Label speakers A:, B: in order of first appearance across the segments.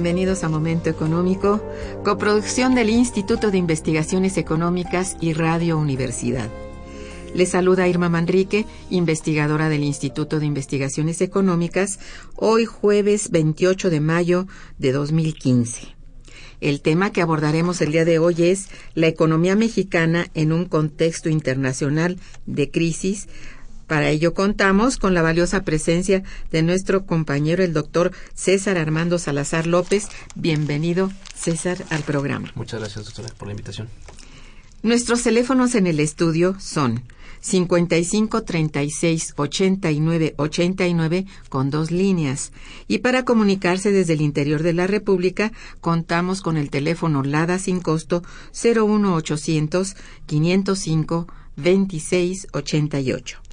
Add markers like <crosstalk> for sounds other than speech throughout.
A: Bienvenidos a Momento Económico, coproducción del Instituto de Investigaciones Económicas y Radio Universidad. Les saluda Irma Manrique, investigadora del Instituto de Investigaciones Económicas, hoy jueves 28 de mayo de 2015. El tema que abordaremos el día de hoy es la economía mexicana en un contexto internacional de crisis para ello contamos con la valiosa presencia de nuestro compañero, el doctor César Armando Salazar López. Bienvenido, César, al programa.
B: Muchas gracias, doctora, por la invitación.
A: Nuestros teléfonos en el estudio son 55 36 89 89 con dos líneas. Y para comunicarse desde el interior de la República, contamos con el teléfono LADA sin costo 01800 505 26 88.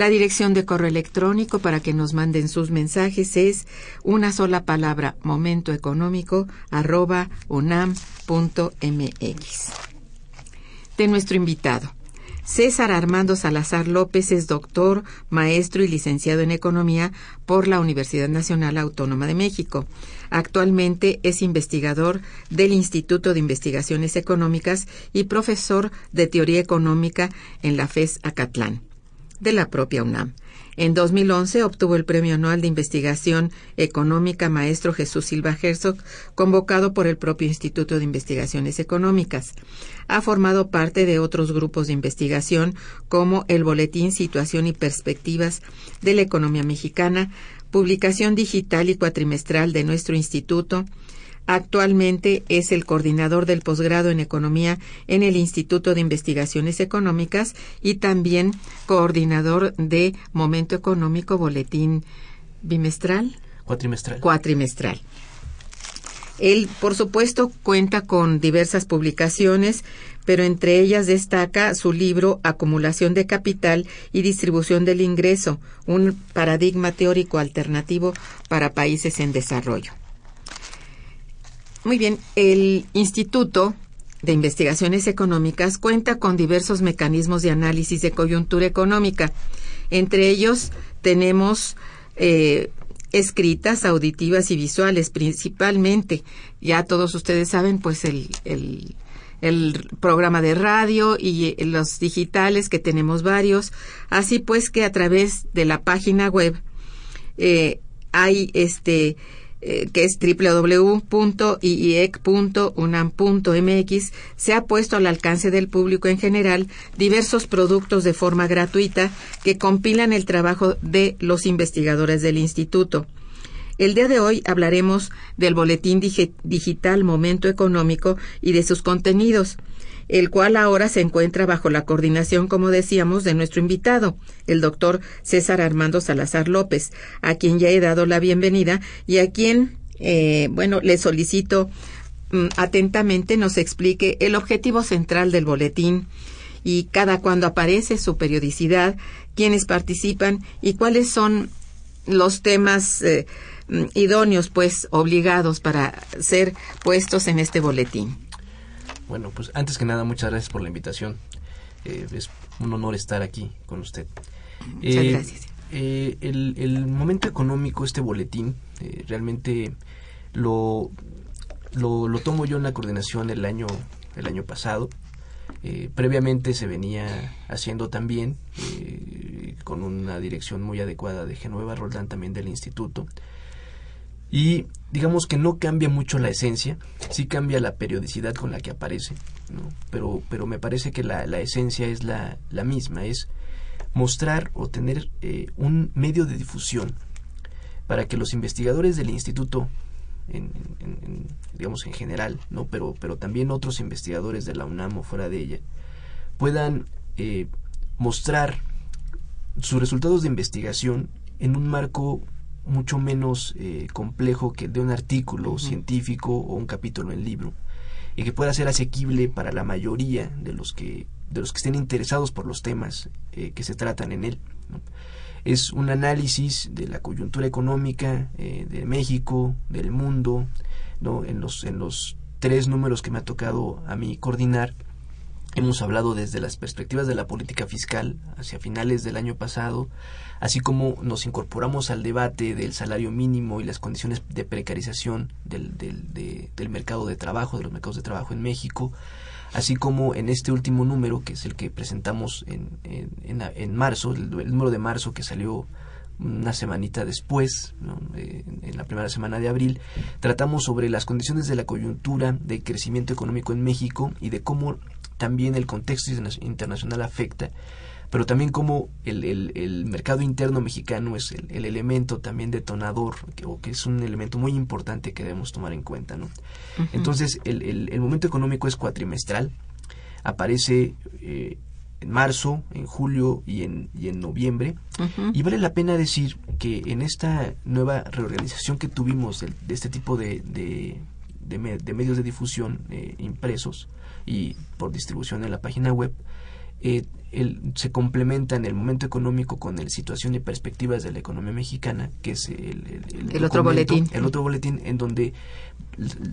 A: La dirección de correo electrónico para que nos manden sus mensajes es una sola palabra momentoeconómico arroba unam.mx. De nuestro invitado. César Armando Salazar López es doctor, maestro y licenciado en Economía por la Universidad Nacional Autónoma de México. Actualmente es investigador del Instituto de Investigaciones Económicas y profesor de Teoría Económica en la FES Acatlán de la propia UNAM. En 2011 obtuvo el Premio Anual de Investigación Económica Maestro Jesús Silva Herzog, convocado por el propio Instituto de Investigaciones Económicas. Ha formado parte de otros grupos de investigación como el Boletín Situación y Perspectivas de la Economía Mexicana, publicación digital y cuatrimestral de nuestro instituto, Actualmente es el coordinador del posgrado en Economía en el Instituto de Investigaciones Económicas y también coordinador de Momento Económico Boletín bimestral.
B: Cuatrimestral.
A: Cuatrimestral. Él, por supuesto, cuenta con diversas publicaciones, pero entre ellas destaca su libro Acumulación de Capital y Distribución del Ingreso, un paradigma teórico alternativo para países en desarrollo. Muy bien, el Instituto de Investigaciones Económicas cuenta con diversos mecanismos de análisis de coyuntura económica. Entre ellos tenemos eh, escritas, auditivas y visuales principalmente. Ya todos ustedes saben, pues el, el programa de radio y los digitales que tenemos varios. Así pues que a través de la página web eh, hay este eh, que es www.iiec.unam.mx, se ha puesto al alcance del público en general diversos productos de forma gratuita que compilan el trabajo de los investigadores del instituto. El día de hoy hablaremos del Boletín Digital Momento Económico y de sus contenidos el cual ahora se encuentra bajo la coordinación, como decíamos, de nuestro invitado, el doctor César Armando Salazar López, a quien ya he dado la bienvenida y a quien, eh, bueno, le solicito mm, atentamente nos explique el objetivo central del boletín y cada cuando aparece su periodicidad, quiénes participan y cuáles son los temas eh, mm, idóneos, pues, obligados para ser puestos en este boletín.
B: Bueno, pues antes que nada, muchas gracias por la invitación. Eh, es un honor estar aquí con usted.
A: Muchas eh, gracias.
B: Eh, el, momento económico, este boletín, realmente lo, lo, tomo yo en la coordinación el año, el año pasado. previamente se venía haciendo también con una dirección muy adecuada de Genueva Roldán también del instituto y digamos que no cambia mucho la esencia, sí cambia la periodicidad con la que aparece, ¿no? pero, pero me parece que la, la esencia es la, la, misma, es mostrar o tener eh, un medio de difusión para que los investigadores del instituto, en, digamos en general, ¿no? pero, pero también otros investigadores de la UNAM o fuera de ella, puedan eh, mostrar sus resultados de investigación en un marco mucho menos eh, complejo que el de un artículo científico o un capítulo en libro y que pueda ser asequible para la mayoría de los que de los que estén interesados por los temas eh, que se tratan en él es un análisis de la coyuntura económica eh, de México del mundo no en los en los tres números que me ha tocado a mí coordinar Hemos hablado desde las perspectivas de la política fiscal hacia finales del año pasado, así como nos incorporamos al debate del salario mínimo y las condiciones de precarización del, del, mercado de trabajo, de los mercados de trabajo en México, así como en este último número, que es el que presentamos en, en, en, marzo, el, número de marzo que salió una semanita después, en, la primera semana de abril, tratamos sobre las condiciones de la coyuntura de crecimiento económico en México y de cómo también el contexto internacional afecta, pero también como el, el, mercado interno mexicano es el, elemento también detonador, que, o que es un elemento muy importante que debemos tomar en cuenta. ¿no? Entonces, el, momento económico es cuatrimestral, aparece eh, en marzo, en julio y en, y en noviembre, y vale la pena decir que en esta nueva reorganización que tuvimos de, este tipo de, de, de, medios de difusión eh, impresos, y por distribución en la página web, eh, se complementa en el momento económico con el situación y perspectivas de la economía mexicana, que es el,
A: el, otro boletín.
B: El otro boletín en donde,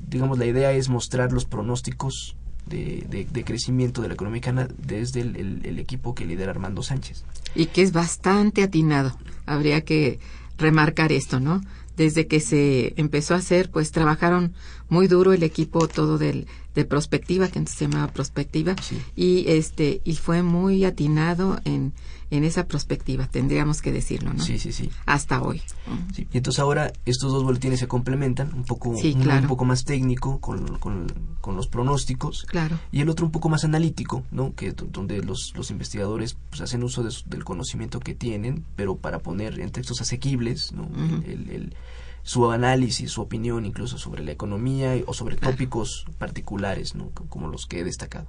B: digamos, la idea es mostrar los pronósticos de, de, crecimiento de la economía mexicana desde el, el, equipo que lidera Armando Sánchez.
A: Y que es bastante atinado. Habría que remarcar esto, ¿no? Desde que se empezó a hacer, pues trabajaron muy duro el equipo todo del de prospectiva que antes se llamaba prospectiva y este y fue muy atinado en en esa prospectiva tendríamos que decirlo no
B: sí sí sí.
A: Hasta hoy.
B: Sí. y entonces ahora estos dos boletines se complementan un poco un poco más técnico con, con, con, los pronósticos
A: claro.
B: y el otro un poco más analítico no que donde los, los investigadores pues, hacen uso del conocimiento que tienen pero para poner en textos asequibles no el su análisis, su opinión incluso sobre la economía o sobre tópicos particulares, ¿no? como los que he destacado.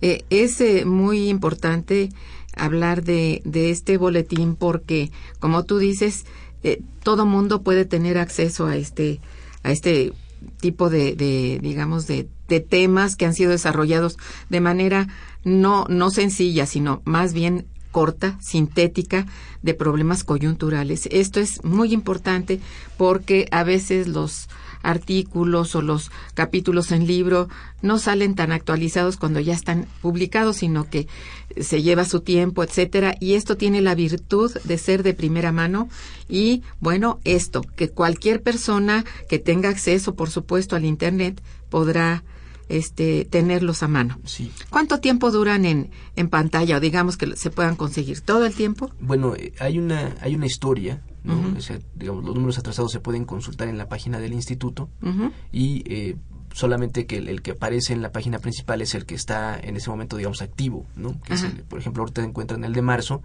A: Eh, es eh, muy importante hablar de, de, este boletín porque, como tú dices, eh, todo mundo puede tener acceso a este, a este tipo de, de digamos, de, de, temas que han sido desarrollados de manera no, no sencilla, sino más bien corta, sintética, de problemas coyunturales. Esto es muy importante porque a veces los artículos o los capítulos en libro no salen tan actualizados cuando ya están publicados, sino que se lleva su tiempo, etcétera, y esto tiene la virtud de ser de primera mano y bueno, esto que cualquier persona que tenga acceso, por supuesto, al internet podrá este, tenerlos a mano.
B: Sí.
A: ¿Cuánto tiempo duran en, en pantalla o digamos que se puedan conseguir? ¿Todo el tiempo?
B: Bueno, eh, hay una, hay una historia, ¿no?
A: Ujú.
B: O sea, digamos, los números atrasados se pueden consultar en la página del instituto y eh, solamente que el, el que aparece en la página principal es el que está en ese momento, digamos, activo, ¿no? Que es el- por ejemplo, ahorita encuentran el de marzo,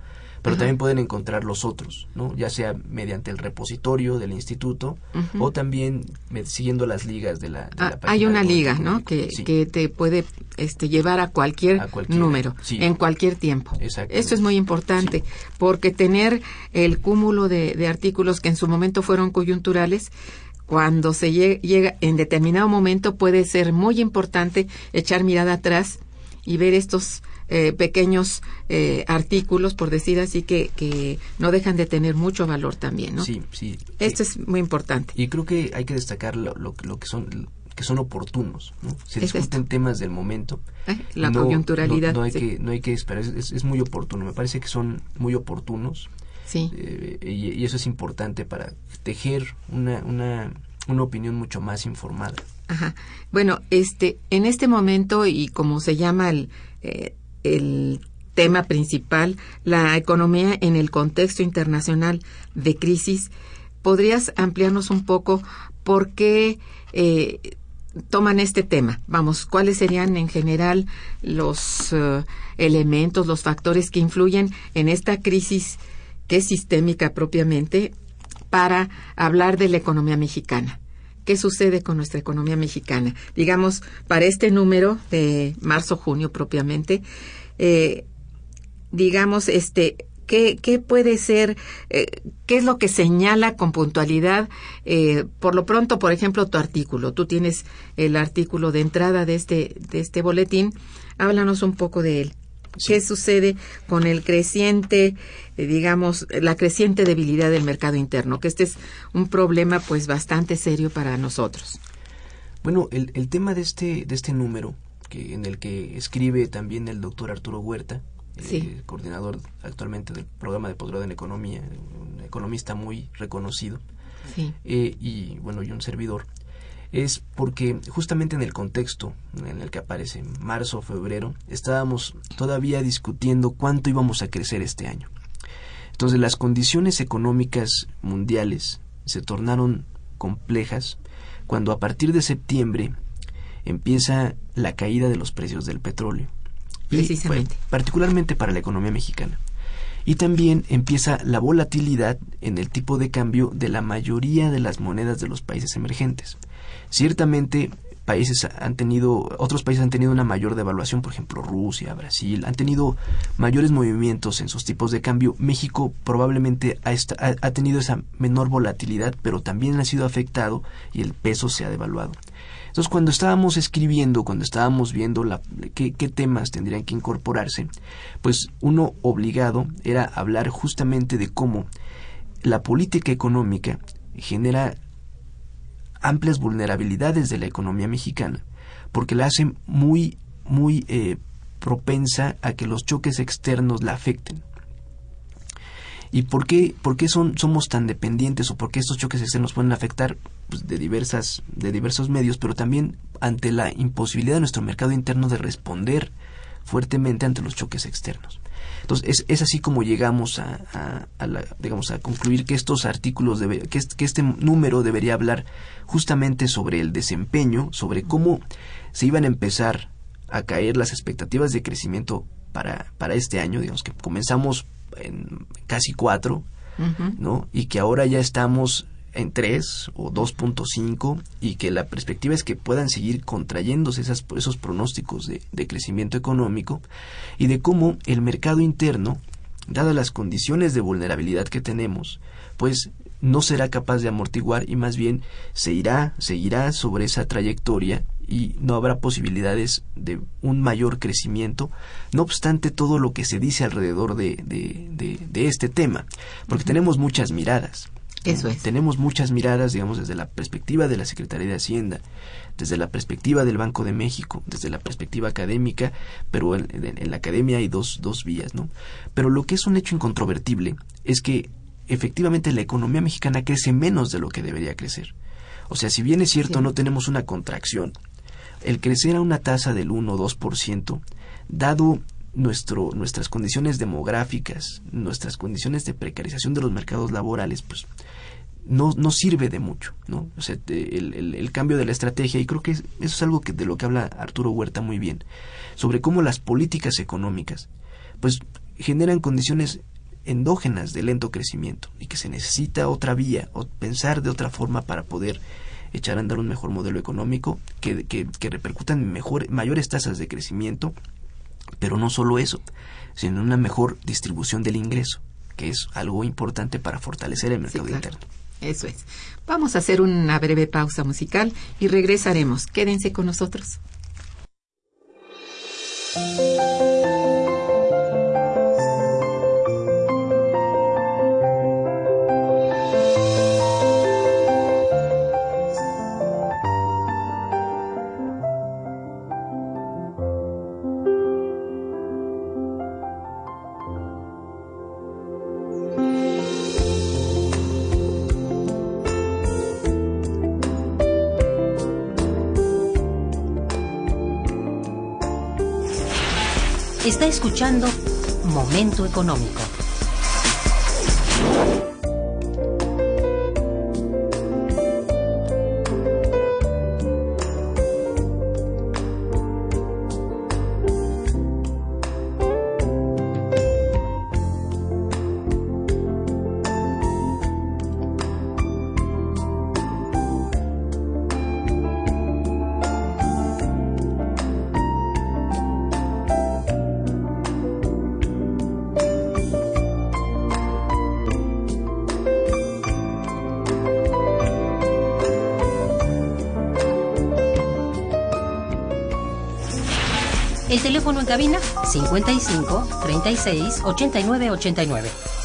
B: pero también pueden encontrar los otros, ¿no? Ya sea mediante el repositorio del instituto o también siguiendo las ligas de la, de
A: Ah,
B: la página
A: hay una liga, ¿no? Que,
B: Sí.
A: que te puede este, llevar a cualquier,
B: A
A: número,
B: sí.
A: en cualquier tiempo. Esto es muy importante, porque tener el cúmulo de, de artículos que en su momento fueron coyunturales, cuando se lle- llega en determinado momento puede ser muy importante echar mirada atrás y ver estos eh, pequeños eh, artículos, por decir así, que, que no dejan de tener mucho valor también, ¿no?
B: Sí, sí.
A: Esto es muy importante.
B: Y creo que hay que destacar lo, lo, lo que son que son oportunos, ¿no? Se
A: Es
B: discuten
A: esto.
B: temas del momento.
A: ¿eh? La
B: No-
A: coyunturalidad.
B: No, no hay
A: sí.
B: que no hay que esperar, es- es, es muy oportuno. Me parece que son muy oportunos
A: sí.
B: eh, y, y eso es importante para tejer una, una, una opinión mucho más informada.
A: Ajá. Bueno, este, en este momento y como se llama el, eh, el tema principal, la economía en el contexto internacional de crisis, ¿podrías ampliarnos un poco por qué eh, toman este tema? Vamos, ¿cuáles serían en general los eh, elementos, los factores que influyen en esta crisis que es sistémica propiamente para hablar de la economía mexicana? ¿Qué sucede con nuestra economía mexicana? Digamos, para este número de marzo-junio propiamente, eh, digamos, este, ¿qué, qué puede ser, eh, qué es lo que señala con puntualidad? Eh, por lo pronto, por ejemplo, tu artículo. Tú tienes el artículo de entrada de este, de este boletín. Háblanos un poco de él.
B: Sí.
A: ¿Qué sucede con el creciente, eh, digamos, la creciente debilidad del mercado interno? Que este es un problema, pues, bastante serio para nosotros.
B: Bueno, el, el tema de este, de este número, que, en el que escribe también el doctor Arturo Huerta,
A: Sí.
B: eh, coordinador actualmente del programa de posgrado en economía, un economista muy reconocido,
A: Sí.
B: eh, y bueno, y un servidor, es porque justamente en el contexto en el que aparece marzo, febrero, estábamos todavía discutiendo cuánto íbamos a crecer este año. Entonces las condiciones económicas mundiales se tornaron complejas cuando a partir de septiembre empieza la caída de los precios del petróleo. Y,
A: Precisamente.
B: bueno, particularmente para la economía mexicana. Y también empieza la volatilidad en el tipo de cambio de la mayoría de las monedas de los países emergentes. Ciertamente países han tenido otros países han tenido una mayor devaluación, por ejemplo, Rusia, Brasil, han tenido mayores movimientos en sus tipos de cambio. México probablemente ha, esta- ha- tenido esa menor volatilidad, pero también ha sido afectado y el peso se ha devaluado. Entonces, cuando estábamos escribiendo, cuando estábamos viendo la, qué, qué temas tendrían que incorporarse, pues uno obligado era hablar justamente de cómo la política económica genera amplias vulnerabilidades de la economía mexicana, porque la hace muy, muy eh, propensa a que los choques externos la afecten. ¿Y por qué, por qué son, somos tan dependientes o por qué estos choques externos pueden afectar pues, de, diversas, de diversos medios, pero también ante la imposibilidad de nuestro mercado interno de responder fuertemente ante los choques externos? Entonces, es, es así como llegamos a, a- a la- digamos, a concluir que estos artículos, debe- que, est- que este número debería hablar justamente sobre el desempeño, sobre cómo se iban a empezar a caer las expectativas de crecimiento para, para este año, digamos que comenzamos en casi cuatro. ¿no? Y que ahora ya estamos en 3 o 2.5 y que la perspectiva es que puedan seguir contrayéndose esas, esos pronósticos de, de crecimiento económico y de cómo el mercado interno, dadas las condiciones de vulnerabilidad que tenemos, pues no será capaz de amortiguar y más bien se irá, seguirá sobre esa trayectoria y no habrá posibilidades de un mayor crecimiento, no obstante todo lo que se dice alrededor de, de, de- de este tema, porque tenemos muchas miradas. ¿No?
A: Eso es.
B: Tenemos muchas miradas, digamos, desde la perspectiva de la Secretaría de Hacienda, desde la perspectiva del Banco de México, desde la perspectiva académica, pero en, en- en la academia hay dos, dos vías, ¿no? Pero lo que es un hecho incontrovertible es que efectivamente la economía mexicana crece menos de lo que debería crecer. O sea, si bien es cierto
A: Sí.
B: no tenemos una contracción, el crecer a una tasa del 1 o 2%, dado nuestro, nuestras condiciones demográficas, nuestras condiciones de precarización de los mercados laborales, pues no, no sirve de mucho, ¿no? O sea, el, el, el, cambio de la estrategia, y creo que eso es algo que de lo que habla Arturo Huerta muy bien, sobre cómo las políticas económicas, pues generan condiciones endógenas de lento crecimiento y que se necesita otra vía o pensar de otra forma para poder echar a andar un mejor modelo económico que, que, que repercutan en mejor, mayores tasas de crecimiento, pero no solo eso, sino una mejor distribución del ingreso, que es algo importante para fortalecer el mercado
A: Sí, claro.
B: interno.
A: Eso es. Vamos a hacer una breve pausa musical y regresaremos. Quédense con nosotros.
C: Escuchando Momento Económico. Cabina 55 36 89 89.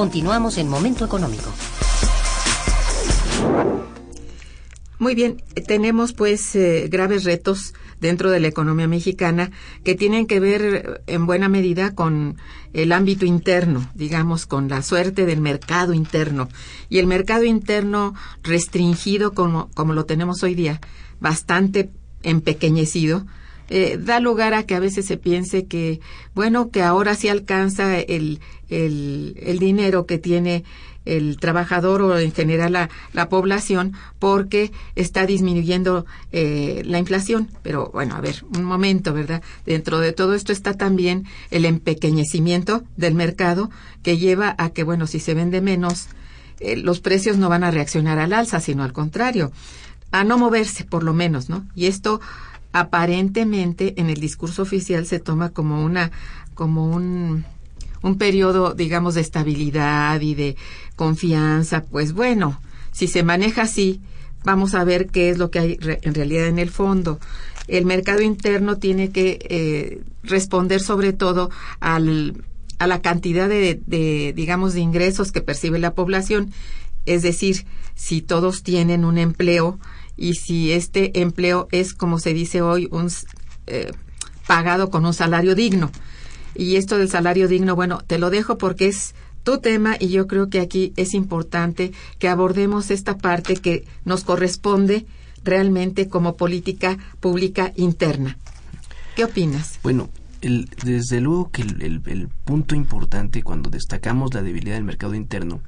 C: Continuamos en Momento Económico.
A: Muy bien, tenemos pues eh, graves retos dentro de la economía mexicana que tienen que ver eh, en buena medida con el ámbito interno, digamos, con la suerte del mercado interno. Y el mercado interno restringido como, como lo tenemos hoy día, bastante empequeñecido, eh, da lugar a que a veces se piense que, bueno, que ahora sí alcanza el, el, dinero que tiene el trabajador o en general la, la población porque está disminuyendo eh, la inflación. Pero bueno, a ver, un momento, ¿verdad? Dentro de todo esto está también el empequeñecimiento del mercado que lleva a que, bueno, si se vende menos, eh, los precios no van a reaccionar al alza, sino al contrario, a no moverse por lo menos, ¿no? Y esto aparentemente en el discurso oficial se toma como una como un un periodo digamos de estabilidad y de confianza. Pues bueno si se maneja así vamos a ver qué es lo que hay re en realidad en el fondo. El mercado interno tiene que eh, responder sobre todo al a la cantidad de, de digamos de ingresos que percibe la población. Es decir si todos tienen un empleo y si este empleo es, como se dice hoy, un eh, pagado con un salario digno. Y esto del salario digno, bueno, te lo dejo porque es tu tema y yo creo que aquí es importante que abordemos esta parte que nos corresponde realmente como política pública interna. ¿Qué opinas?
B: Bueno, el, desde luego que el, el- el punto importante cuando destacamos la debilidad del mercado interno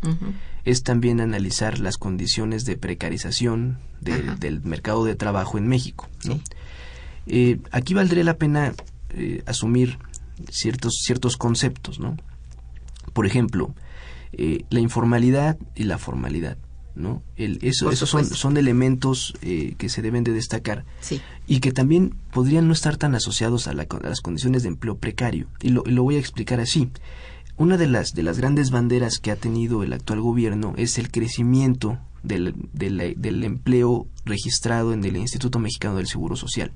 B: es también analizar las condiciones de precarización del- mercado de trabajo en México. ¿no?
A: Sí.
B: Eh, aquí valdría la pena eh, asumir ciertos, ciertos conceptos, ¿no? Por ejemplo, eh, la informalidad y la formalidad, ¿no? El, eso, esos son, son elementos eh, que se deben de destacar
A: Sí.
B: y que también podrían no estar tan asociados a, la- a las condiciones de empleo precario. Y lo, y lo voy a explicar así. Una de las, de las grandes banderas que ha tenido el actual gobierno es el crecimiento del, del- del empleo registrado en el Instituto Mexicano del Seguro Social.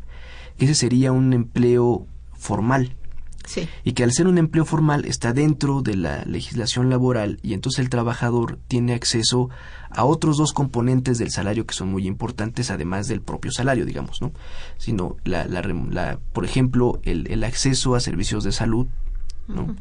B: Ese sería un empleo formal,
A: Sí.
B: y que al ser un empleo formal está dentro de la legislación laboral y entonces el trabajador tiene acceso a otros dos componentes del salario que son muy importantes además del propio salario digamos no sino la, la la- por ejemplo el, el acceso a servicios de salud no.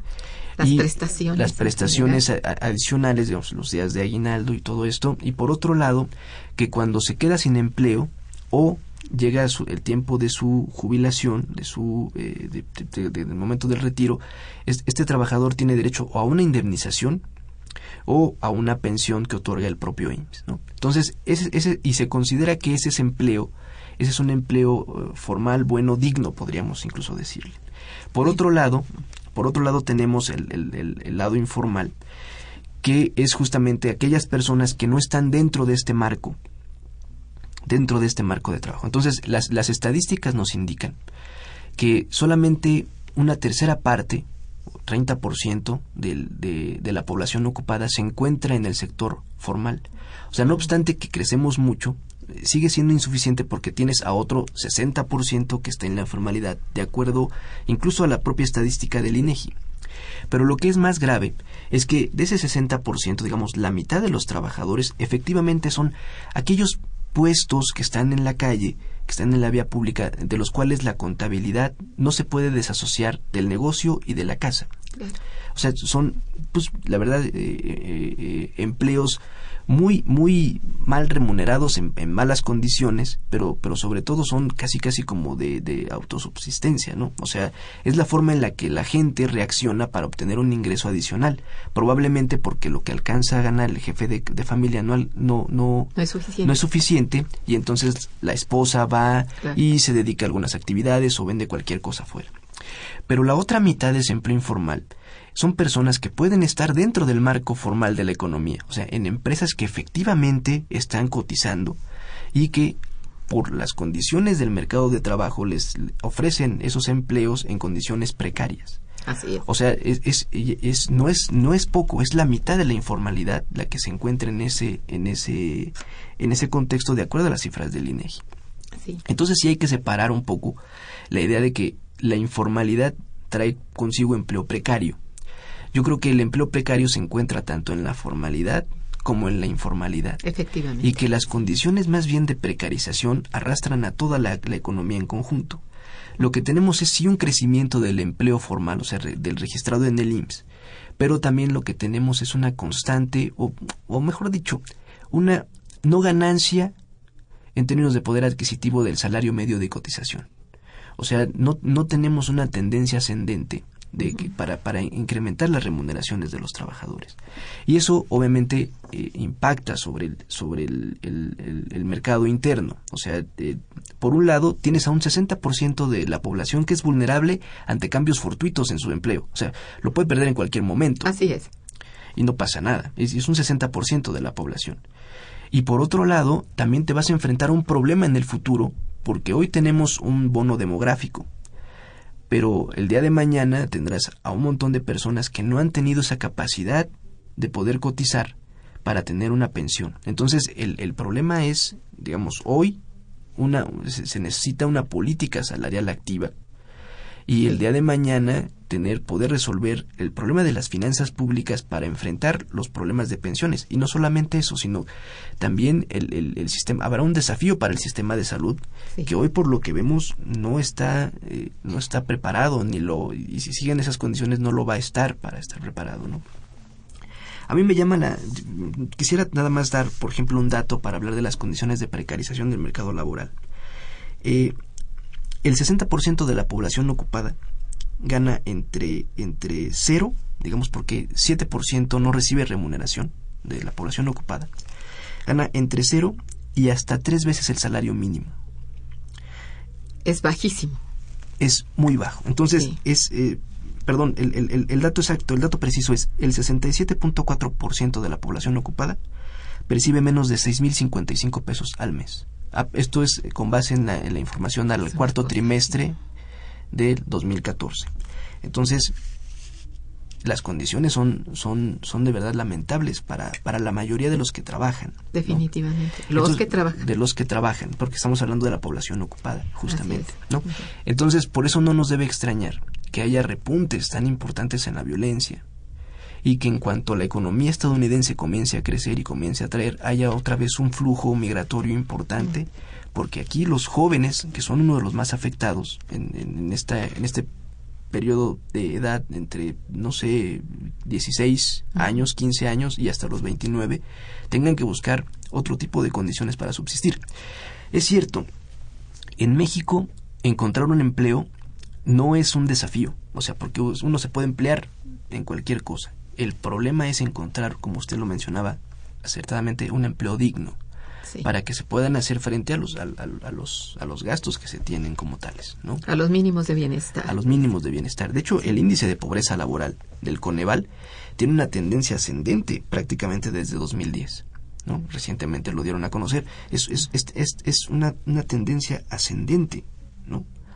A: Las
B: Y
A: prestaciones.
B: las prestaciones adicionales, digamos, los días de aguinaldo y todo esto. Y por otro lado, que cuando se queda sin empleo o llega su- el tiempo de su jubilación, de su eh, de- de- de- del momento del retiro, es- este trabajador tiene derecho a una indemnización o a una pensión que otorga el propio IMSS. Entonces, ese, ese, y se considera que ese es empleo, ese es un empleo eh, formal, bueno, digno, podríamos incluso decirle. Por otro lado, por otro lado tenemos el lado informal, que es justamente aquellas personas que no están dentro de este marco, dentro de este marco de trabajo. Entonces, las, las estadísticas nos indican que solamente una tercera parte, 30% del, de, de la población ocupada se encuentra en el sector formal. O sea, no obstante que crecemos mucho, eh, sigue siendo insuficiente porque tienes a otro 60% que está en la informalidad, de acuerdo incluso a la propia estadística del INEGI. Pero lo que es más grave es que de ese 60%, digamos, la mitad de los trabajadores efectivamente son aquellos puestos que están en la calle, que están en la vía pública, de los cuales la contabilidad no se puede desasociar del negocio y de la casa. O sea, son, pues, la verdad, eh, eh, eh, empleos muy, muy mal remunerados en, en malas condiciones, pero, pero sobre todo son casi, casi como de, de autosubsistencia, ¿no? O sea, es la forma en la que la gente reacciona para obtener un ingreso adicional, probablemente porque lo que alcanza a ganar el jefe de, de familia anual no, no,
A: No es suficiente.
B: no es suficiente y entonces la esposa va
A: Claro.
B: y se dedica a algunas actividades o vende cualquier cosa fuera. Pero la otra mitad ese empleo informal son personas que pueden estar dentro del marco formal de la economía, o sea, en empresas que efectivamente están cotizando y que por las condiciones del mercado de trabajo les ofrecen esos empleos en condiciones precarias.
A: Así es.
B: O sea, es, es, es- no es no es poco, es la mitad de la informalidad la que se encuentra en ese en ese en ese contexto de acuerdo a las cifras del INEGI.
A: Sí.
B: Entonces sí hay que separar un poco la idea de que la informalidad trae consigo empleo precario. Yo creo que el empleo precario se encuentra tanto en la formalidad como en la informalidad
A: Efectivamente.
B: y que las condiciones más bien de precarización arrastran a toda la, la economía en conjunto. Lo que tenemos es sí un crecimiento del empleo formal, o sea, re- del registrado en el IMSS, pero también lo que tenemos es una constante, o, o mejor dicho, una no ganancia en términos de poder adquisitivo del salario medio de cotización. O sea, no, no tenemos una tendencia ascendente de que para, para incrementar las remuneraciones de los trabajadores. Y eso obviamente eh, impacta sobre el, sobre el, el- mercado interno. O sea, eh, por un lado, tienes a un 60% de la población que es vulnerable ante cambios fortuitos en su empleo. O sea, lo puede perder en cualquier momento
A: Así es.
B: y no pasa nada. Es, es un 60% de la población. Y por otro lado, también te vas a enfrentar a un problema en el futuro, porque hoy tenemos un bono demográfico. Pero el día de mañana tendrás a un montón de personas que no han tenido esa capacidad de poder cotizar para tener una pensión. Entonces, el, el problema es, digamos, hoy una, se, necesita una política salarial activa y el día de mañana tener poder resolver el problema de las finanzas públicas para enfrentar los problemas de pensiones. Y no solamente eso sino también el, el- el sistema habrá un desafío para el sistema de salud
A: Sí.
B: que hoy por lo que vemos no está eh, no está preparado ni lo y si siguen esas condiciones no lo va a estar para estar preparado no a mí me llama la quisiera nada más dar por ejemplo un dato para hablar de las condiciones de precarización del mercado laboral. Eh, el 60% de la población ocupada gana entre, entre cero, digamos porque 7% no recibe remuneración de la población ocupada, gana entre cero y hasta tres veces el salario mínimo.
A: Es bajísimo.
B: Es muy bajo. Entonces,
A: Sí.
B: es, eh, perdón, el, el- el- el dato exacto, el dato preciso es el 67.4% de la población ocupada percibe menos de 6.055 pesos al mes. Ah, Esto es con base en la, en la información al cuarto trimestre del 2014. Entonces, las condiciones son, son, son de verdad lamentables para, para la mayoría de los que trabajan. ¿no?
A: Definitivamente. Los
B: Entonces,
A: que trabajan.
B: De los que trabajan, porque estamos hablando de la población ocupada, justamente. ¿no? Entonces, por eso no nos debe extrañar que haya repuntes tan importantes en la violencia y que en cuanto la economía estadounidense comience a crecer y comience a traer, haya otra vez un flujo migratorio importante, porque aquí los jóvenes, que son uno de los más afectados en, en- en esta, en este periodo de edad entre, no sé, 16 años, 15 años y hasta los 29, tengan que buscar otro tipo de condiciones para subsistir. Es cierto, en México encontrar un empleo no es un desafío, o sea, porque uno se puede emplear en cualquier cosa. El problema es encontrar, como usted lo mencionaba acertadamente, un empleo digno
A: Sí.
B: para que se puedan hacer frente a los, a, a- a los, a los gastos que se tienen como tales, ¿no?
A: A los mínimos de bienestar.
B: a los mínimos de bienestar. De hecho, el índice de pobreza laboral del Coneval tiene una tendencia ascendente prácticamente desde 2010. ¿no? Recientemente lo dieron a conocer. Es, es, es, es, es una, una tendencia ascendente.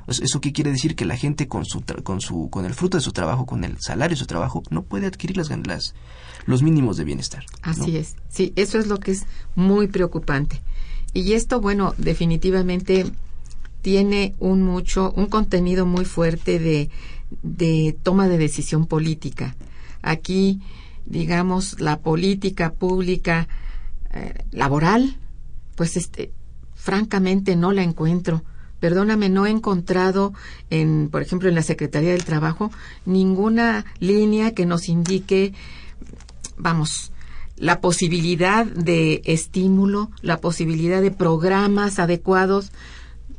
B: ¿No? Es- ¿Eso qué quiere decir? Que la gente con, su, con, su, con el fruto de su trabajo, con el salario de su trabajo, no puede adquirir las, las, los mínimos de bienestar.
A: Así es. Sí, eso es lo que es muy preocupante. Y esto, bueno, definitivamente tiene un mucho, un contenido muy fuerte de, de toma de decisión política. Aquí, digamos, la política pública eh, laboral, pues este, francamente no la encuentro. Perdóname, no he encontrado en, por ejemplo, en la Secretaría del Trabajo ninguna línea que nos indique vamos, la posibilidad de estímulo, la posibilidad de programas adecuados.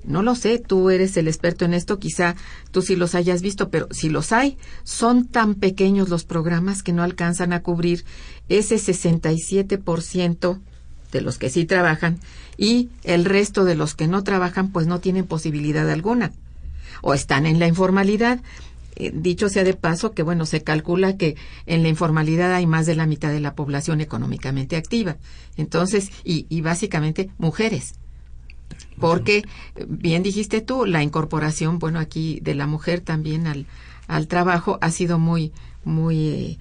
A: No lo sé, tú eres el experto en esto, quizá tú sí los hayas visto, pero si los hay, son tan pequeños los programas que no alcanzan a cubrir ese 67% de los que sí trabajan y el resto de los que no trabajan pues no tienen posibilidad alguna o están en la informalidad. Eh, dicho sea de paso que, bueno, se calcula que en la informalidad hay más de la mitad de la población económicamente activa. Entonces, y, y básicamente mujeres. Porque, bien dijiste tú, la incorporación, bueno, aquí de la mujer también al, al trabajo ha sido muy, muy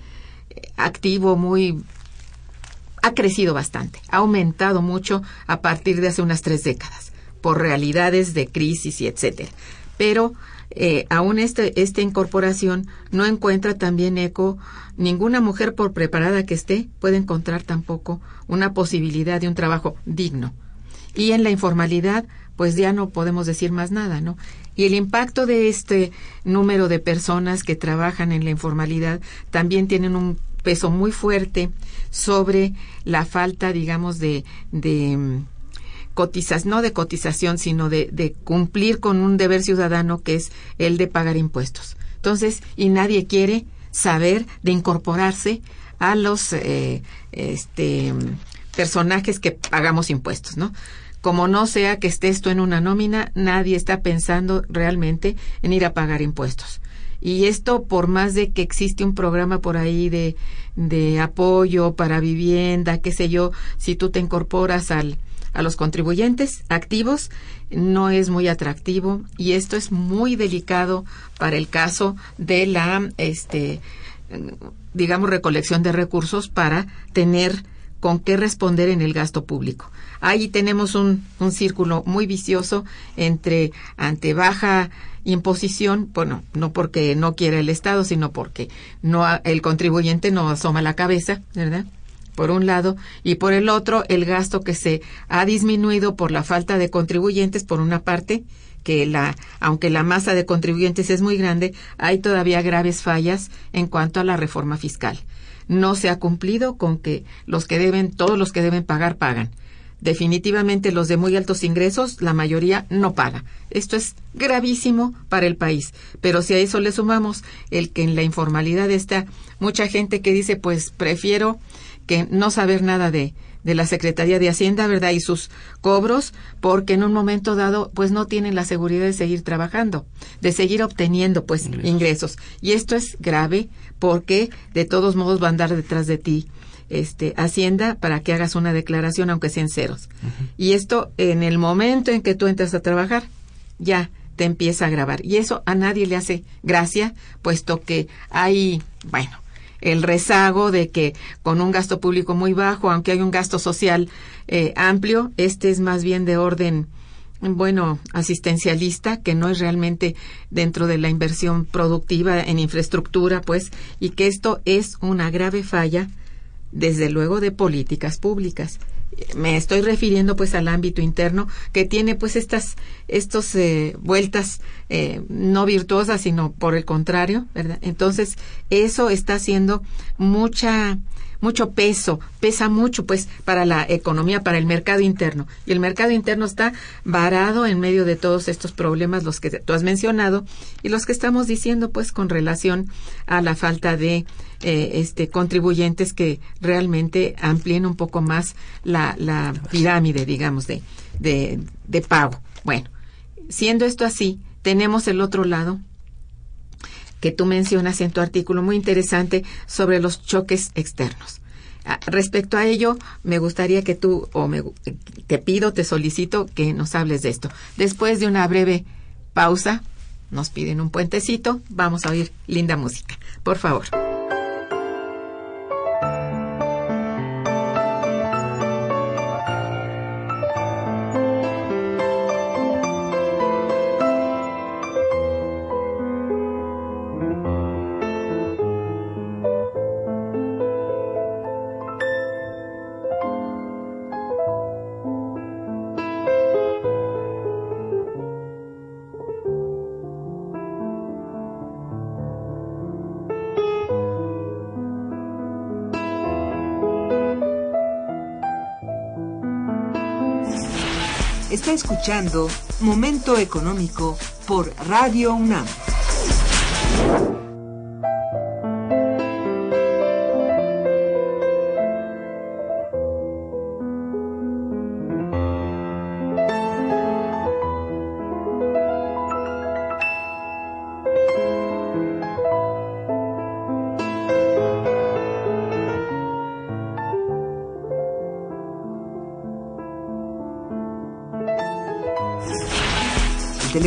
A: eh, activo, muy ha crecido bastante, ha aumentado mucho a partir de hace unas tres décadas, por realidades de crisis y etcétera. Pero eh, aún este, esta incorporación no encuentra también eco, ninguna mujer por preparada que esté puede encontrar tampoco una posibilidad de un trabajo digno. Y en la informalidad, pues ya no podemos decir más nada, ¿no? Y el impacto de este número de personas que trabajan en la informalidad también tienen un peso muy fuerte sobre la falta, digamos, de, de mm, cotizas, no de cotización, sino de, de cumplir con un deber ciudadano que es el de pagar impuestos. Entonces, y nadie quiere saber de incorporarse a los eh, este, personajes que pagamos impuestos, ¿no? Como no sea que esté esto en una nómina, nadie está pensando realmente en ir a pagar impuestos. Y esto por más de que existe un programa por ahí de, de apoyo para vivienda, qué sé yo, si tú te incorporas al, a los contribuyentes activos, no es muy atractivo y esto es muy delicado para el caso de la, este, digamos, recolección de recursos para tener con qué responder en el gasto público. Ahí tenemos un, un círculo muy vicioso entre ante baja imposición, bueno, no porque no quiera el Estado, sino porque no el contribuyente no asoma la cabeza, ¿verdad? Por un lado, y por el otro, el gasto que se ha disminuido por la falta de contribuyentes, por una parte, que la, aunque la masa de contribuyentes es muy grande, hay todavía graves fallas en cuanto a la reforma fiscal. No se ha cumplido con que los que deben, todos los que deben pagar, pagan. definitivamente los de muy altos ingresos, la mayoría no paga. Esto es gravísimo para el país. Pero si a eso le sumamos el que en la informalidad está mucha gente que dice, pues prefiero que no saber nada de, de la Secretaría de Hacienda, ¿verdad? Y sus cobros, porque en un momento dado, pues no tienen la seguridad de seguir trabajando, de seguir obteniendo, pues, ingresos. ingresos. Y esto es grave porque de todos modos va a andar detrás de ti este, Hacienda para que hagas una declaración, aunque sean ceros. Y esto, en el momento en que tú entras a trabajar, ya te empieza a grabar. Y eso a nadie le hace gracia, puesto que hay, bueno, el rezago de que con un gasto público muy bajo, aunque hay un gasto social eh, amplio, este es más bien de orden bueno, asistencialista, que no es realmente dentro de la inversión productiva en infraestructura, pues, y que esto es una grave falla desde luego de políticas públicas. Me estoy refiriendo pues al ámbito interno que tiene pues estas estos eh, vueltas eh, no virtuosas sino por el contrario, ¿verdad? Entonces eso está haciendo mucha mucho peso, pesa mucho pues para la economía, para el mercado interno. Y el mercado interno está varado en medio de todos estos problemas, los que tú has mencionado, y los que estamos diciendo pues con relación a la falta de eh, este, contribuyentes que realmente amplíen un poco más la, la pirámide, digamos, de, de, de pago. Bueno, siendo esto así, tenemos el otro lado que tú mencionas en tu artículo muy interesante sobre los choques externos. Ah, respecto a ello, me gustaría que tú, o me, te pido, te solicito que nos hables de esto. Después de una breve pausa, nos piden un puentecito, vamos a oír linda música. Por favor.
D: Está escuchando Momento Económico por Radio UNAM.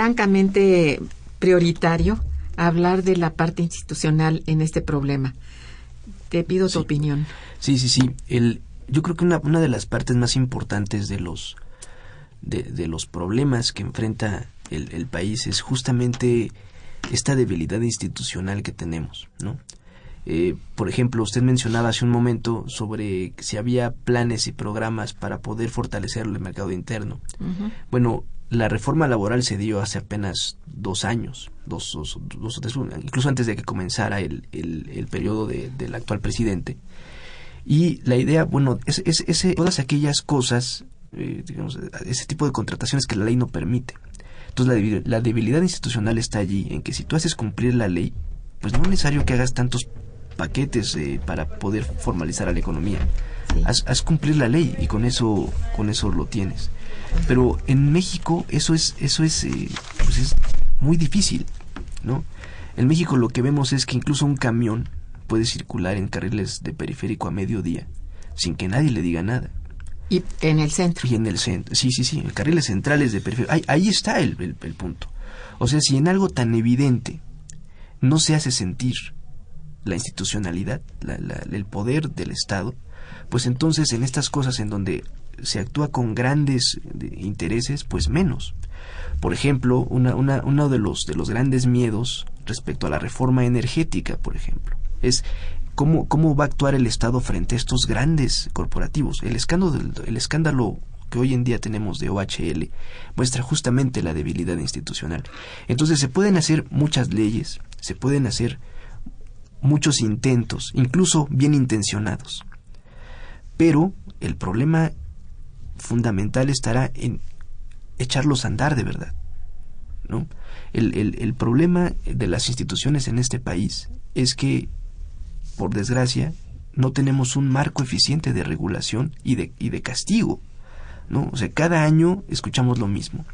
A: Francamente prioritario hablar de la parte institucional en este problema. Te pido tu opinión.
B: Sí, sí, sí. El, yo creo que una, una de las partes más importantes de los, de, de los problemas que enfrenta el, el, país es justamente esta debilidad institucional que tenemos, ¿no? Eh, por ejemplo, usted mencionaba hace un momento sobre si había planes y programas para poder fortalecer el mercado interno. Uh -huh. Bueno, la reforma laboral se dio hace apenas dos años, dos, dos, dos o tres, incluso antes de que comenzara el, el, el periodo de, del actual presidente. Y la idea, bueno, es, es, es todas aquellas cosas, eh, digamos, ese tipo de contrataciones que la ley no permite. Entonces la, la debilidad institucional está allí, en que si tú haces cumplir la ley, pues no es necesario que hagas tantos paquetes eh, para poder formalizar a la economía. Sí. Haz, haz, cumplir la ley y con eso, con eso lo tienes. Pero en México eso es, eso es, eh, pues es muy difícil, ¿no? En México lo que vemos es que incluso un camión puede circular en carriles de periférico a mediodía sin que nadie le diga nada.
A: Y en el centro.
B: Y en el centro, sí, sí, sí, en carriles centrales de periférico. Ahí, ahí está el, el, el punto. O sea, si en algo tan evidente no se hace sentir la institucionalidad, la, la, el poder del Estado, pues entonces en estas cosas en donde se actúa con grandes intereses, pues menos. Por ejemplo, una, una, uno de los, de los grandes miedos respecto a la reforma energética, por ejemplo, es cómo, cómo va a actuar el Estado frente a estos grandes corporativos. El escándalo, el escándalo que hoy en día tenemos de OHL muestra justamente la debilidad institucional. Entonces se pueden hacer muchas leyes, se pueden hacer muchos intentos, incluso bien intencionados. Pero el problema fundamental estará en echarlos a andar de verdad. ¿no? El, el, el, problema de las instituciones en este país es que, por desgracia, no tenemos un marco eficiente de regulación y de, y de castigo. ¿no? O sea, cada año escuchamos lo mismo.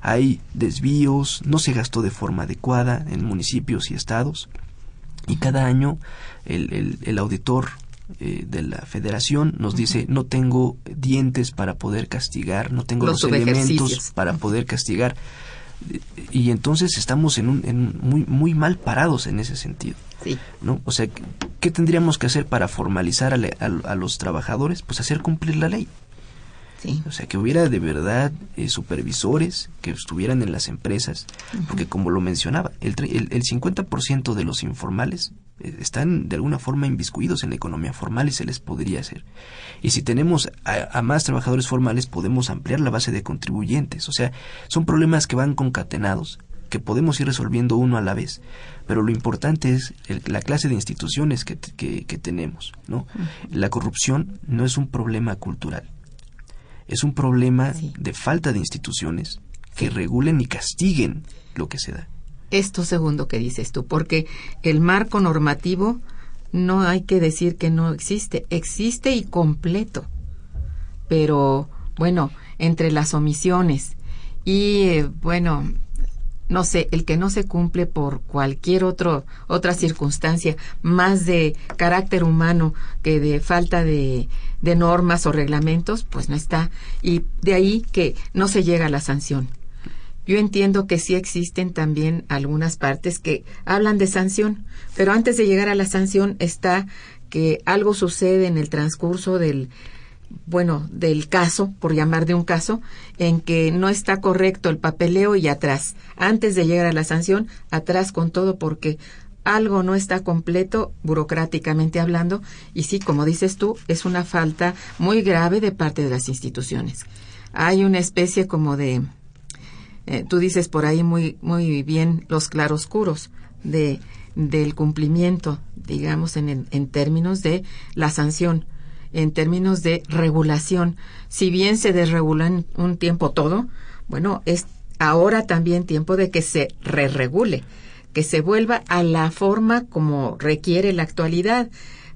B: Hay desvíos, no se gastó de forma adecuada en municipios y estados, y cada año el, el, el auditor eh, de la federación nos dice no tengo dientes para poder castigar, no tengo los, los elementos para poder castigar y entonces estamos en, un, en muy muy mal parados en ese sentido.
A: Sí.
B: ¿no? O sea, ¿qué tendríamos que hacer para formalizar a, a, a los trabajadores? Pues hacer cumplir la ley.
A: Sí.
B: O sea, que hubiera de verdad eh, supervisores que estuvieran en las empresas, uh -huh. porque como lo mencionaba, el, el, el 50% de los informales eh, están de alguna forma inviscuidos en la economía formal y se les podría hacer. Y si tenemos a, a, más trabajadores formales, podemos ampliar la base de contribuyentes. O sea, son problemas que van concatenados, que podemos ir resolviendo uno a la vez. Pero lo importante es el, la clase de instituciones que, que, que tenemos. ¿no? Uh -huh. La corrupción no es un problema cultural es un problema sí. de falta de instituciones que regulen y castiguen lo que se da.
A: Esto segundo que dices tú, porque el marco normativo no hay que decir que no existe, existe y completo. Pero bueno, entre las omisiones y eh, bueno, no sé, el que no se cumple por cualquier otro, otra circunstancia más de carácter humano que de falta de, de normas o reglamentos, pues no está. Y de ahí que no se llega a la sanción. Yo entiendo que sí existen también algunas partes que hablan de sanción, pero antes de llegar a la sanción está que algo sucede en el transcurso del, bueno, del caso, por llamar de un caso, en que no está correcto el papeleo y atrás. Antes de llegar a la sanción, atrás con todo porque algo no está completo burocráticamente hablando y sí, como dices tú, es una falta muy grave de parte de las instituciones. Hay una especie como de, eh, tú dices por ahí muy, muy bien los claroscuros de, del cumplimiento, digamos, en, en términos de la sanción en términos de regulación. Si bien se desregula en un tiempo todo, bueno, es ahora también tiempo de que se re-regule, que se vuelva a la forma como requiere la actualidad,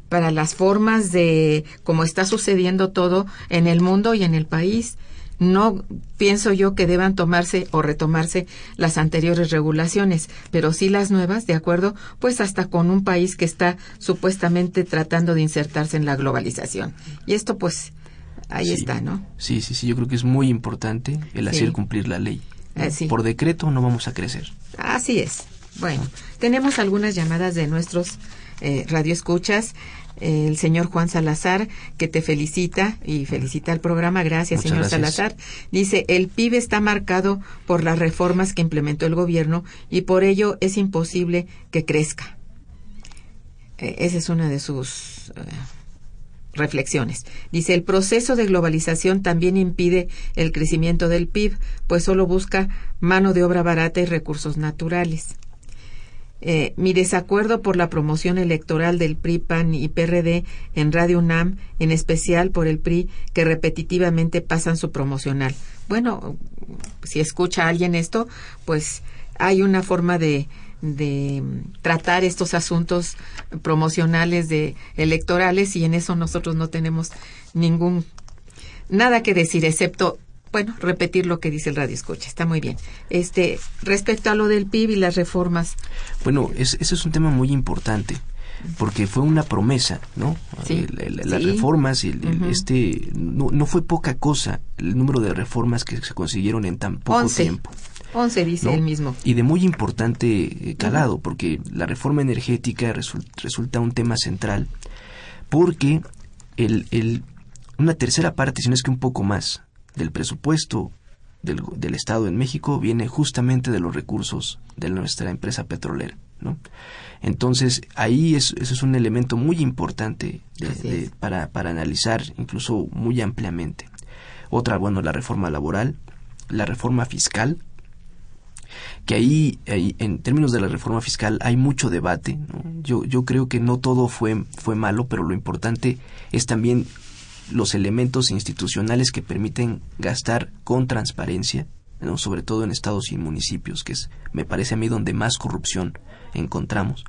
A: para las formas de cómo está sucediendo todo en el mundo y en el país. No pienso yo que deban tomarse o retomarse las anteriores regulaciones, pero sí las nuevas, de acuerdo, pues hasta con un país que está supuestamente tratando de insertarse en la globalización. Y esto pues ahí
B: Sí.
A: está, ¿no?
B: Sí, sí, sí, yo creo que es muy importante el
A: Sí.
B: hacer cumplir la ley.
A: Eh, sí.
B: Por decreto no vamos a crecer.
A: Así es. Bueno, tenemos algunas llamadas de nuestros eh, radioescuchas. Eh, el señor Juan Salazar, que te felicita y felicita al programa. Gracias,
B: Muchas
A: señor
B: gracias.
A: Salazar. Dice, el PIB está marcado por las reformas que implementó el gobierno y por ello es imposible que crezca. Eh, esa es una de sus eh, reflexiones. Dice, el proceso de globalización también impide el crecimiento del PIB, pues solo busca mano de obra barata y recursos naturales. Eh, mi desacuerdo por la promoción electoral del PRI, PAN y PRD en Radio UNAM, en especial por el PRI, que repetitivamente pasan su promocional. Bueno, si escucha alguien esto, pues hay una forma de, de tratar estos asuntos promocionales de electorales y en eso nosotros no tenemos ningún nada que decir excepto bueno repetir lo que dice el radio escucha está muy bien este respecto a lo del PIB y las reformas
B: Bueno, es, ese es un tema muy importante porque fue una promesa, ¿no?
A: Sí.
B: El- el- las reformas, el- este, no, no fue poca cosa el número de reformas que se consiguieron en tan poco
A: Once.
B: tiempo.
A: 11 dice
B: ¿no?
A: él mismo
B: Y de muy importante eh, calado, porque la reforma energética resul- resulta un tema central, porque el, el- una tercera parte, si no es que un poco más, del presupuesto del, del Estado en México viene justamente de los recursos de nuestra empresa petrolera. ¿no? Entonces, ahí es, eso es un elemento muy importante de- de- para, para analizar, incluso muy ampliamente. Otra, bueno, la reforma laboral, la reforma fiscal, que ahí, ahí, en términos de la reforma fiscal hay mucho debate. ¿no? Yo, yo creo que no todo fue, fue malo, pero lo importante es también los elementos institucionales que permiten gastar con transparencia, sobre todo en estados y municipios, que es, me parece a mí, donde más corrupción encontramos.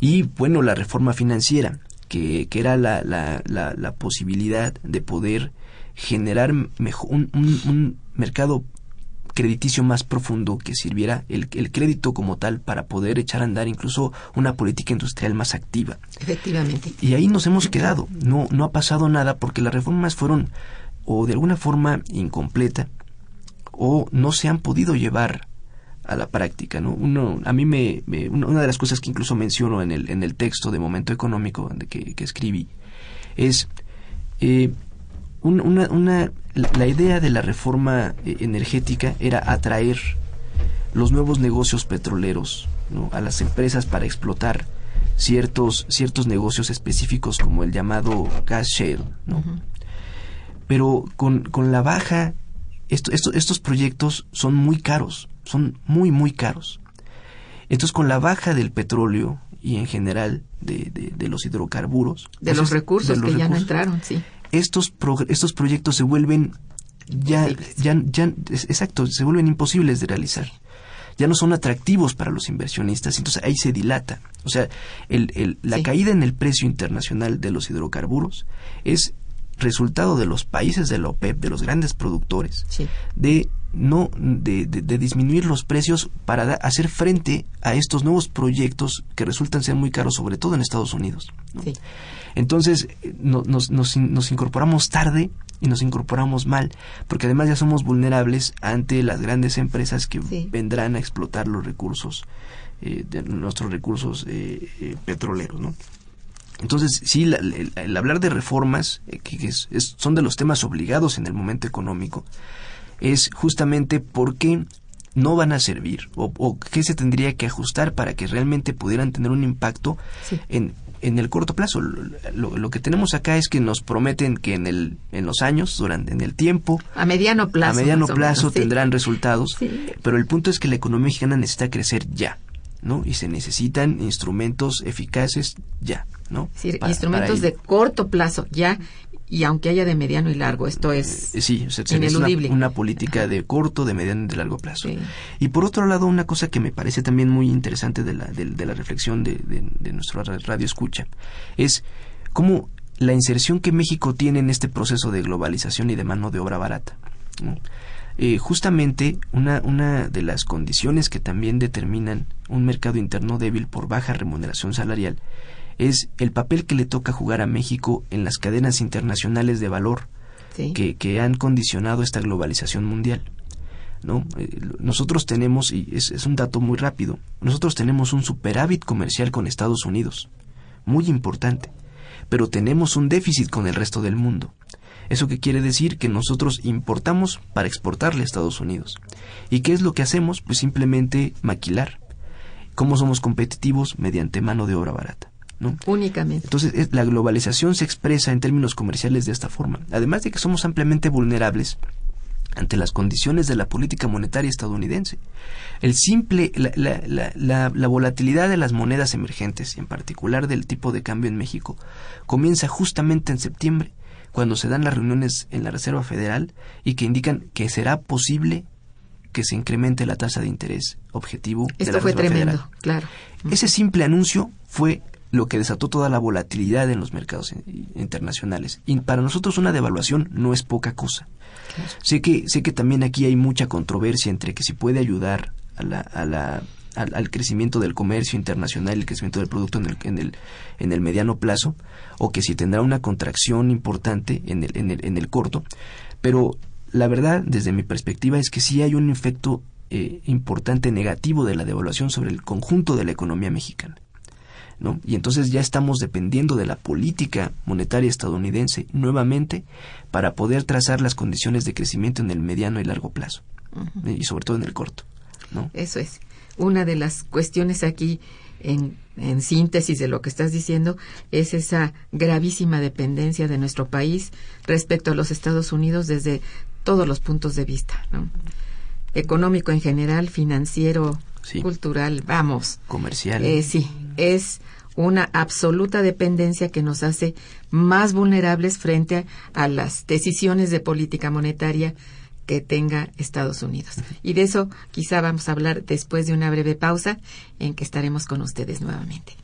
B: Y bueno, la reforma financiera, que, que era la, la, la, la posibilidad de poder generar mejo- un, un- un mercado crediticio más profundo que sirviera el, el crédito como tal para poder echar a andar incluso una política industrial más activa.
A: efectivamente
B: Y ahí nos hemos quedado. No, no ha pasado nada porque las reformas fueron o de alguna forma incompleta o no se han podido llevar a la práctica, ¿no? Uno, a mí me, me- una de las cosas que incluso menciono en el, en el texto de Momento Económico de que, que escribí es eh, un- una, una, la, idea de la reforma eh, energética era atraer los nuevos negocios petroleros ¿no? a las empresas para explotar ciertos ciertos negocios específicos como el llamado gas shale ¿no? pero con, con la baja esto- esto- estos proyectos son muy caros son muy muy caros entonces con la baja del petróleo y en general de, de- de los hidrocarburos
A: de
B: pues
A: los recursos
B: de los
A: que ya no entraron sí
B: estos pro- estos proyectos se vuelven ya, ya, ya exacto se vuelven imposibles de realizar. Ya no son atractivos para los inversionistas entonces ahí se dilata. O sea el, el- la
A: Sí.
B: caída en el precio internacional de los hidrocarburos es resultado de los países de la OPEP de los grandes productores
A: sí.
B: de no de, de- de disminuir los precios para da- hacer frente a estos nuevos proyectos que resultan ser muy caros sobre todo en Estados Unidos ¿no?
A: sí
B: Entonces eh, no- nos, nos, nos incorporamos tarde y nos incorporamos mal, porque además ya somos vulnerables ante las grandes empresas que
A: Sí.
B: vendrán a explotar los recursos, eh, de nuestros recursos eh, eh, petroleros, ¿no? Entonces, sí, la- el, el hablar de reformas, que, que es- es- son de los temas obligados en el momento económico, es justamente porque no van a servir o, o qué se tendría que ajustar para que realmente pudieran tener un impacto
A: Sí.
B: en, en el corto plazo. Lo, lo- lo que tenemos acá es que nos prometen que en, el, en los años, durante en el tiempo,
A: a mediano plazo
B: a mediano plazo
A: menos, sí.
B: tendrán resultados,
A: Sí.
B: pero el punto es que la economía mexicana necesita crecer ya, ¿no? Y se necesitan instrumentos eficaces ya, ¿no?
A: Es decir,
B: Para-
A: instrumentos
B: para
A: de corto plazo ya y aunque haya de mediano y largo esto es
B: Eh, Sí, o sea, se necesita
A: ineludible.
B: una, una política de corto, de mediano y de largo plazo.
A: Sí.
B: Y por otro lado, una cosa que me parece también muy interesante de la, de, de la reflexión de, de, de nuestro ra- radio escucha es cómo la inserción que México tiene en este proceso de globalización y de mano de obra barata. ¿no? Eh, justamente una, una de las condiciones que también determinan un mercado interno débil por baja remuneración salarial es el papel que le toca jugar a México en las cadenas internacionales de valor
A: Sí.
B: que, que han condicionado esta globalización mundial. ¿no? Eh, nosotros tenemos, y es, es un dato muy rápido, nosotros tenemos un superávit comercial con Estados Unidos, muy importante, pero tenemos un déficit con el resto del mundo. ¿Eso qué quiere decir? Que nosotros importamos para exportarle a Estados Unidos. ¿Y qué es lo que hacemos? Pues simplemente maquilar. ¿Cómo somos competitivos? Mediante mano de obra barata. ¿No?
A: Únicamente.
B: Entonces, es- la globalización se expresa en términos comerciales de esta forma. Además de que somos ampliamente vulnerables ante las condiciones de la política monetaria estadounidense. El simple, la, la- la- la- la volatilidad de las monedas emergentes, y en particular del tipo de cambio en México, comienza justamente en septiembre, cuando se dan las reuniones en la Reserva Federal y que indican que será posible que se incremente la tasa de interés objetivo de
A: Esto
B: la
A: fue
B: Reserva
A: tremendo,
B: Federal.
A: claro.
B: Ese simple anuncio fue lo que desató toda la volatilidad en los mercados in- internacionales. Y para nosotros una devaluación no es poca cosa. Sé que sé que también aquí hay mucha controversia entre que si puede ayudar a la, a la- al, al crecimiento del comercio internacional, el crecimiento del producto en el, en el, en el mediano plazo, o que si tendrá una contracción importante en el, en el, en el corto. Pero la verdad, desde mi perspectiva, es que sí hay un efecto eh, importante negativo de la devaluación sobre el conjunto de la economía mexicana. ¿No? Y entonces ya estamos dependiendo de la política monetaria estadounidense nuevamente para poder trazar las condiciones de crecimiento en el mediano y largo plazo, y sobre todo en el corto. ¿no?
A: Eso es. Una de las cuestiones aquí, en, en síntesis de lo que estás diciendo, es esa gravísima dependencia de nuestro país respecto a los Estados Unidos desde todos los puntos de vista, ¿no? Económico en general, financiero,
B: Sí.
A: cultural, vamos.
B: Comercial.
A: Eh, sí, es una absoluta dependencia que nos hace más vulnerables frente a, a las decisiones de política monetaria que tenga Estados Unidos. Y de eso quizá vamos a hablar después de una breve pausa en que estaremos con ustedes nuevamente.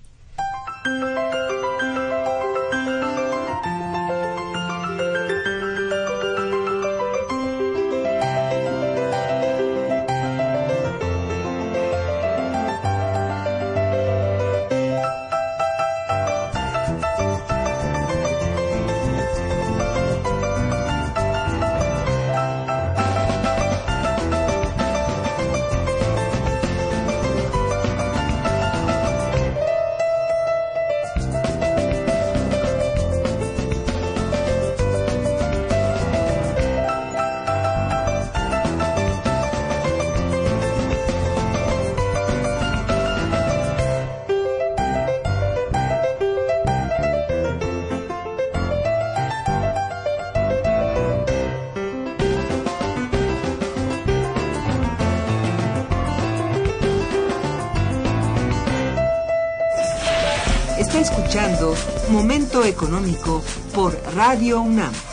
D: Momento Económico por Radio UNAM.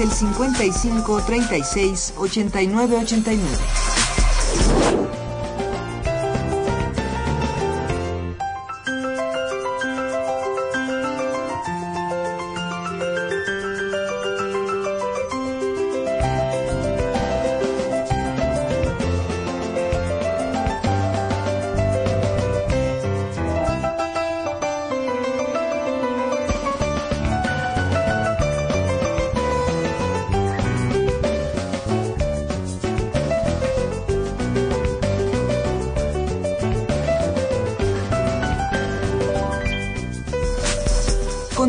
D: El 55 36 89 89.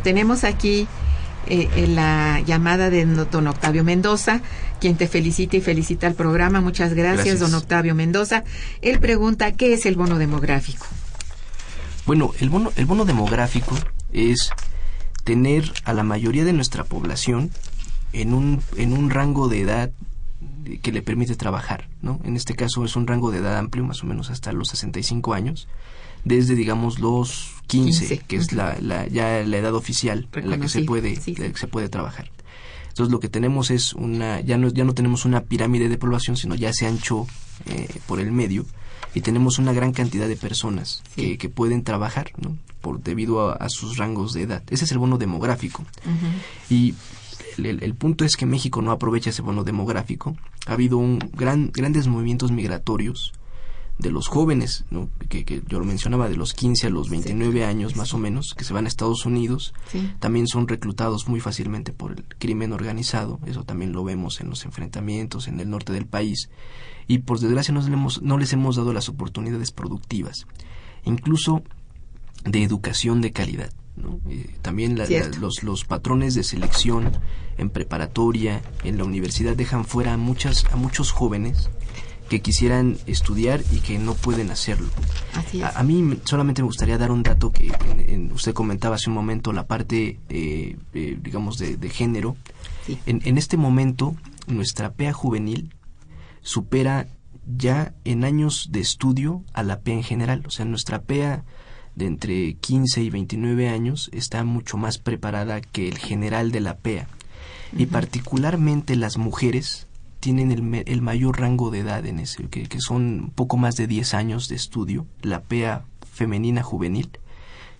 A: Bueno, tenemos aquí eh, eh, la llamada de don Octavio Mendoza, quien te felicita y felicita al programa. Muchas gracias,
B: Gracias.
A: don Octavio Mendoza. Él pregunta, ¿qué es el bono demográfico?
B: Bueno, el bono, el bono demográfico es tener a la mayoría de nuestra población en un, en un rango de edad que le permite trabajar, ¿no? En este caso es un rango de edad amplio, más o menos hasta los 65 años, desde, digamos, los 15,
A: 15,
B: que es la, la- ya la edad oficial en la que se puede,
A: sí,
B: la
A: sí.
B: que se puede trabajar. Entonces lo que tenemos es una, ya no, ya no tenemos una pirámide de población, sino ya se anchó eh, por el medio y tenemos una gran cantidad de personas
A: Sí.
B: que, que pueden trabajar, ¿no? Por, debido a, a sus rangos de edad. Ese es el bono demográfico. Y el, el- el punto es que México no aprovecha ese bono demográfico. Ha habido un gran, grandes movimientos migratorios de los jóvenes, ¿no? que, que yo lo mencionaba, de los 15 a los 29 años más o menos, que se van a Estados Unidos,
A: Sí.
B: también son reclutados muy fácilmente por el crimen organizado, eso también lo vemos en los enfrentamientos en el norte del país, y por desgracia no les hemos, no les hemos dado las oportunidades productivas, incluso de educación de calidad. ¿no? Eh, también la- los, los patrones de selección en preparatoria, en la universidad, dejan fuera a, muchas, a muchos jóvenes que quisieran estudiar y que no pueden hacerlo.
A: Así es.
B: A, a mí me- solamente me gustaría dar un dato que en- en- usted comentaba hace un momento, la parte, eh, eh, digamos, de, de género.
A: Sí.
B: En, en este momento, nuestra PEA juvenil supera ya en años de estudio a la PEA en general. O sea, nuestra PEA de entre 15 y 29 años está mucho más preparada que el general de la PEA. Y particularmente las mujeres tienen el, mayor rango de edad en ese, que, que son poco más de 10 años de estudio. La PEA femenina juvenil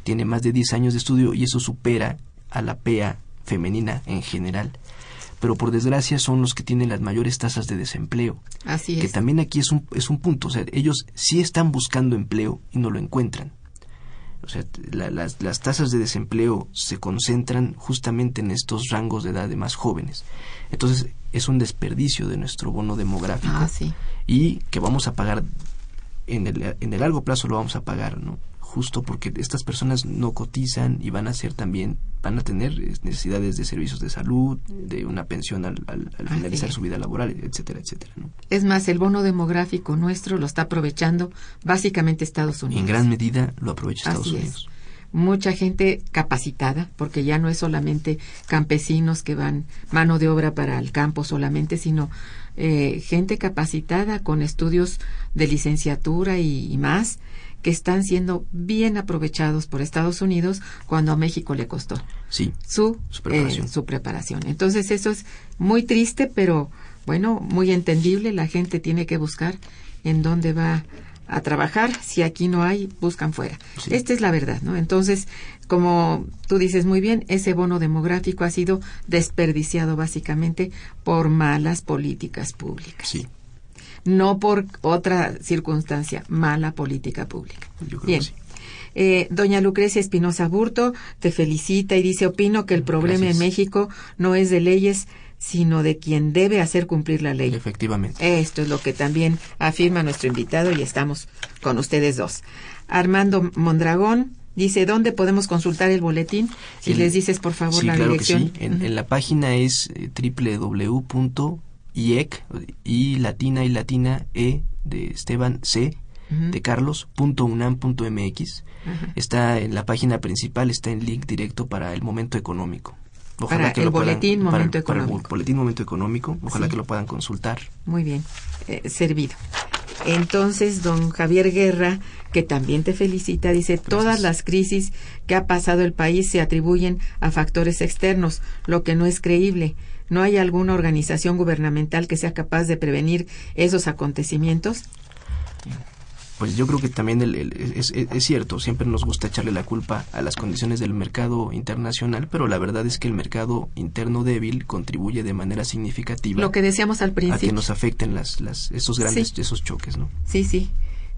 B: tiene más de 10 años de estudio y eso supera a la PEA femenina en general. Pero por desgracia son los que tienen las mayores tasas de desempleo
A: Así
B: que
A: es.
B: también aquí es un, es un punto. O sea, ellos sí están buscando empleo y no lo encuentran. O sea, la- las, las tasas de desempleo se concentran justamente en estos rangos de edad de más jóvenes. Entonces, es un desperdicio de nuestro bono demográfico
A: Ah, sí.
B: y que vamos a pagar en el, en el largo plazo lo vamos a pagar, ¿no? Justo porque estas personas no cotizan y van a ser también, van a tener necesidades de servicios de salud, de una pensión al, al- al
A: Así
B: finalizar su vida laboral, etcétera, etcétera, ¿no?
A: Es más, el bono demográfico nuestro lo está aprovechando básicamente Estados Unidos.
B: en gran medida lo aprovecha Estados
A: Así es. Mucha gente capacitada, porque ya no es solamente campesinos que van mano de obra para el campo solamente, sino eh, gente capacitada con estudios de licenciatura y, y más, que están siendo bien aprovechados por Estados Unidos cuando a México le costó
B: Sí,
A: su,
B: Su preparación.
A: eh, su preparación. Entonces eso es muy triste, pero bueno, muy entendible. La gente tiene que buscar en dónde va a trabajar. Si aquí no hay, buscan fuera.
B: Sí.
A: Esta es la verdad, ¿no? Entonces, como tú dices muy bien, ese bono demográfico ha sido desperdiciado básicamente por malas políticas públicas.
B: sí,
A: No por otra circunstancia, mala política pública.
B: yo creo
A: Bien.
B: que sí.
A: Eh, doña Lucrecia Espinosa Burto te felicita y dice, opino que el problema
B: Gracias.
A: en México no es de leyes, sino de quien debe hacer cumplir la ley.
B: Efectivamente.
A: Esto es lo que también afirma nuestro invitado y estamos con ustedes dos. Armando Mondragón dice, ¿dónde podemos consultar el boletín? Si
B: El-
A: les dices, por favor,
B: sí,
A: la
B: claro
A: dirección.
B: que sí. En, la página es eh, www.iec y latina y latina e de Esteban C de Carlos punto unam punto mx. Está en la página principal, está en link directo para el momento económico.
A: Para el boletín
B: para el-
A: Momento
B: para el
A: Económico.
B: boletín momento económico. Ojalá
A: Sí.
B: que lo puedan consultar.
A: Muy bien, eh, servido. Entonces, don Javier Guerra, que también te felicita, dice, todas las crisis que ha pasado el país se atribuyen a factores externos, lo que no es creíble. ¿No hay alguna organización gubernamental que sea capaz de prevenir esos acontecimientos?
B: Pues yo creo que también el- el- es, cierto, siempre nos gusta echarle la culpa a las condiciones del mercado internacional, pero la verdad es que el mercado interno débil contribuye de manera significativa
A: Lo que decíamos al
B: a que
A: principio.
B: nos afecten las, las, esos grandes
A: Sí.
B: esos choques, ¿no?
A: Sí, sí.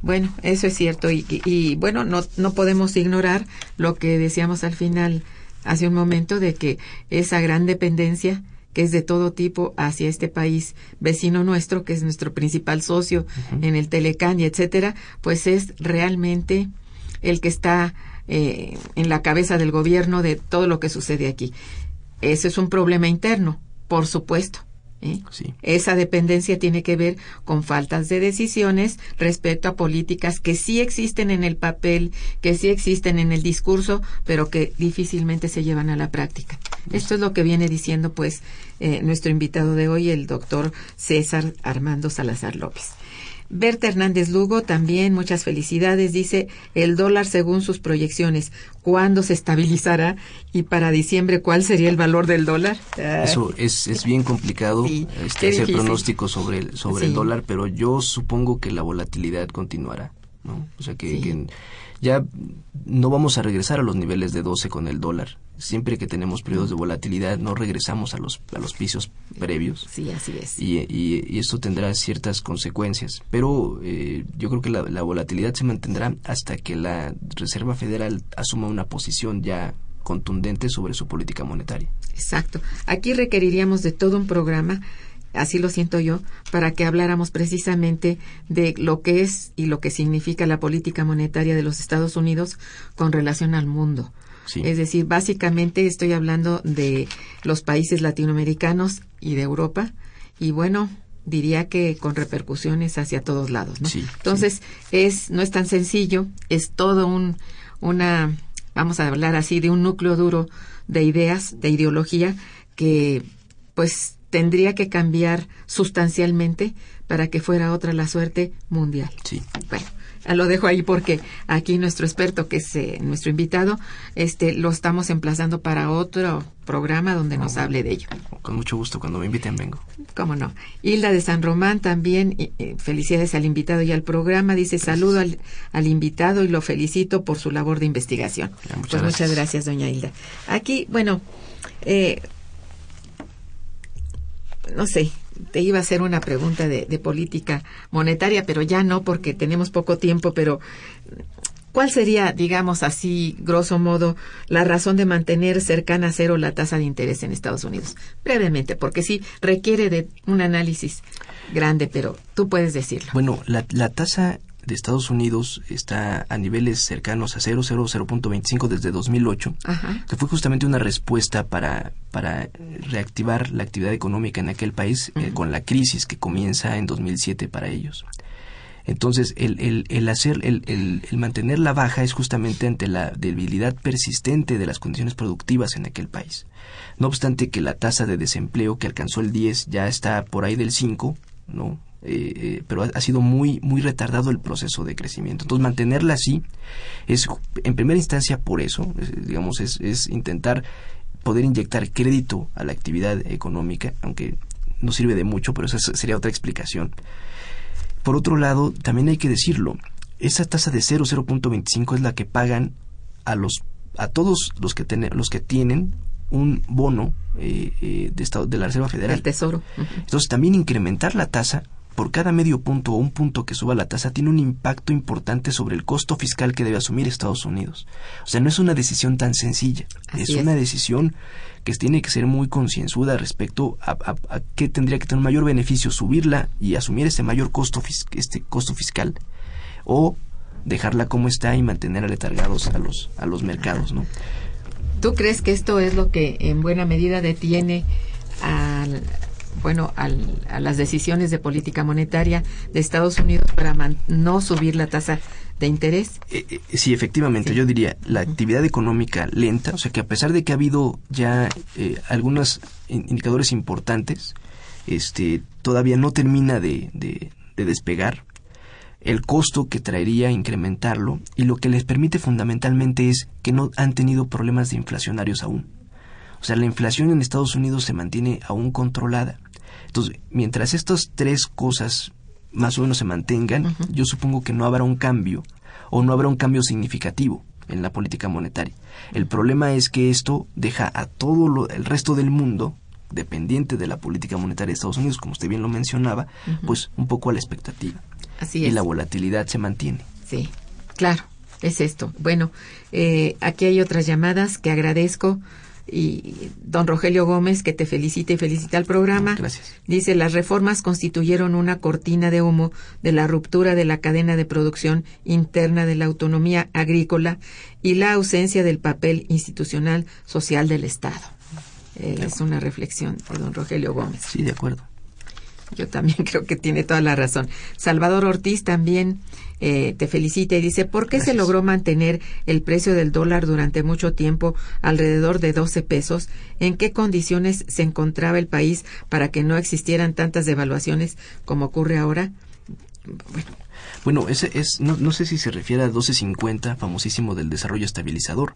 A: Bueno, eso es cierto. Y, y- y, bueno, no, no podemos ignorar lo que decíamos al final, hace un momento, de que esa gran dependencia que es de todo tipo hacia este país vecino nuestro, que es nuestro principal socio en el Telecán y etcétera, pues es realmente el que está eh, en la cabeza del gobierno de todo lo que sucede aquí. Ese es un problema interno, por supuesto. ¿Eh?
B: Sí.
A: Esa dependencia tiene que ver con faltas de decisiones respecto a políticas que sí existen en el papel, que sí existen en el discurso, pero que difícilmente se llevan a la práctica. Esto es lo que viene diciendo, pues, eh, nuestro invitado de hoy, el doctor César Armando Salazar López. Berta Hernández Lugo también, muchas felicidades. Dice, el dólar según sus proyecciones, ¿cuándo se estabilizará? Y para diciembre, ¿cuál sería el valor del dólar? Ah,
B: Eso es, es bien complicado
A: Sí,
B: este, hacer
A: difícil.
B: pronósticos sobre, el, sobre
A: Sí.
B: el dólar, pero yo supongo que la volatilidad continuará. ¿no? O sea que,
A: Sí.
B: que ya no vamos a regresar a los niveles de 12 con el dólar. Siempre que tenemos periodos de volatilidad no regresamos a los, a los pisos previos.
A: Sí, así es.
B: y, y, y esto tendrá ciertas consecuencias. Pero eh, yo creo que la, la volatilidad se mantendrá hasta que la Reserva Federal asuma una posición ya contundente sobre su política monetaria.
A: Exacto. Aquí requeriríamos de todo un programa, así lo siento yo, para que habláramos precisamente de lo que es y lo que significa la política monetaria de los Estados Unidos con relación al mundo.
B: Sí.
A: Es decir, básicamente estoy hablando de los países latinoamericanos y de Europa y bueno, diría que con repercusiones hacia todos lados, ¿no?
B: Sí,
A: Entonces, es no es tan sencillo, es todo un una vamos a hablar así de un núcleo duro de ideas, de ideología que pues tendría que cambiar sustancialmente para que fuera otra la suerte mundial.
B: Sí.
A: Bueno, lo dejo ahí porque aquí nuestro experto, que es eh, nuestro invitado, este, lo estamos emplazando para otro programa donde nos hable de ello.
B: Con mucho gusto, cuando me inviten vengo.
A: ¿Cómo no? Hilda de San Román también, y, eh, felicidades al invitado y al programa. Dice saludo al, al invitado y lo felicito por su labor de investigación.
B: Ya, muchas
A: pues muchas
B: gracias.
A: gracias, doña Hilda. Aquí, bueno, eh, no sé, te iba a hacer una pregunta de, de política monetaria, pero ya no porque tenemos poco tiempo, pero ¿cuál sería, digamos así, grosso modo, la razón de mantener cercana a cero la tasa de interés en Estados Unidos? Brevemente, porque sí requiere de un análisis grande, pero tú puedes decirlo.
B: Bueno, la, la tasa de Estados Unidos está a niveles cercanos a 0, 0, 0.25 desde 2008,
A: Ajá.
B: que fue justamente una respuesta para, para reactivar la actividad económica en aquel país eh, con la crisis que comienza en 2007 para ellos. Entonces, el, el, el hacer, el, el, el mantener la baja es justamente ante la debilidad persistente de las condiciones productivas en aquel país. No obstante que la tasa de desempleo que alcanzó el 10 ya está por ahí del 5, ¿no? Eh, eh, pero ha, ha sido muy, muy retardado el proceso de crecimiento. Entonces, mantenerla así es, en primera instancia, por eso, es- digamos, es, es intentar poder inyectar crédito a la actividad económica, aunque no sirve de mucho, pero esa sería otra explicación. Por otro lado, también hay que decirlo, esa tasa de 0, 0.25 es la que pagan a los a todos los que tienen los que tienen un bono eh, eh, de estado de la Reserva Federal.
A: El tesoro.
B: Entonces, también incrementar la tasa por cada medio punto o un punto que suba la tasa tiene un impacto importante sobre el costo fiscal que debe asumir Estados Unidos. O sea, no es una decisión tan sencilla, es
A: es.
B: una decisión que tiene que ser muy concienzuda respecto a, a, a qué tendría que tener un mayor beneficio, subirla y asumir este mayor costo, fis- este costo fiscal o dejarla como está y mantener aletargados a los, a los mercados, ¿no?
A: ¿Tú crees que esto es lo que en buena medida detiene al, bueno, al- a las decisiones de política monetaria de Estados Unidos para man- no subir la tasa de interés?
B: Eh, eh, sí, efectivamente,
A: Sí.
B: yo diría la actividad económica lenta, o sea que a pesar de que ha habido ya eh, algunos in- indicadores importantes, este, todavía no termina de, de- de despegar el costo que traería incrementarlo y lo que les permite fundamentalmente es que no han tenido problemas de inflacionarios aún. O sea, la inflación en Estados Unidos se mantiene aún controlada. Entonces, mientras estas tres cosas más o menos se mantengan, yo supongo que no habrá un cambio o no habrá un cambio significativo en la política monetaria. El problema es que esto deja a todo lo- el resto del mundo dependiente de la política monetaria de Estados Unidos, como usted bien lo mencionaba, pues un poco a la expectativa.
A: Así
B: y
A: es.
B: la volatilidad se mantiene.
A: Sí, claro, es esto. Bueno, eh, aquí hay otras llamadas que agradezco. Y don Rogelio Gómez, que te felicita y felicita al programa.
B: Gracias.
A: Dice, las reformas constituyeron una cortina de humo de la ruptura de la cadena de producción interna de la autonomía agrícola y la ausencia del papel institucional social del Estado. Eh, es una reflexión de don Rogelio Gómez.
B: Sí, de acuerdo.
A: Yo también <laughs> creo que tiene toda la razón. Salvador Ortiz también eh, te felicita y dice, ¿por qué se logró mantener el precio del dólar durante mucho tiempo alrededor de 12 pesos? ¿En qué condiciones se encontraba el país para que no existieran tantas devaluaciones como ocurre ahora?
B: Bueno, bueno, ese es, no, no sé si se refiere a 1250, famosísimo del desarrollo estabilizador,